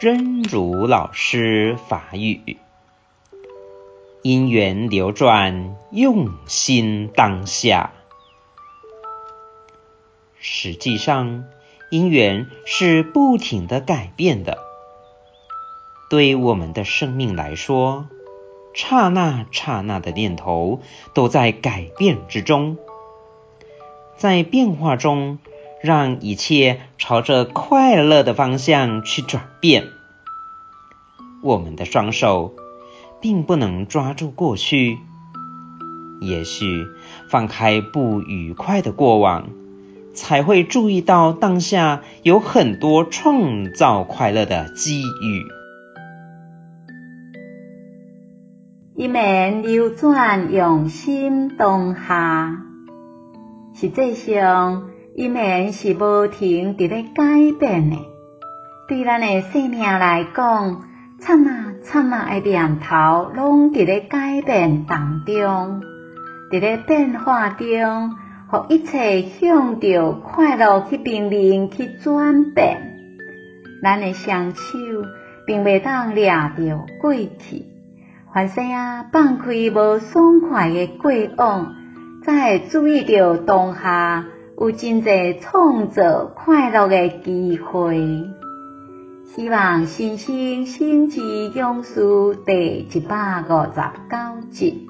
真如老师法语，因缘流转，用心当下。实际上，因缘是不停的改变的。对我们的生命来说，刹那刹那的念头都在改变之中，在变化中。让一切朝着快乐的方向去转变。我们的双手并不能抓住过去，也许放开不愉快的过往，才会注意到当下有很多创造快乐的机遇。因缘流转，用心当下。实际上。因缘是无停伫咧改变的，对咱的生命来讲，刹那刹那的念头拢伫咧改变当中，伫咧变化中，互一切向着快乐去濒临去转变。咱的双手并袂当抓着过去，凡事啊放开无爽快的过往，才会注意着当下。有真侪创造快乐的机会。希望新生心之勇士第一百五十九集。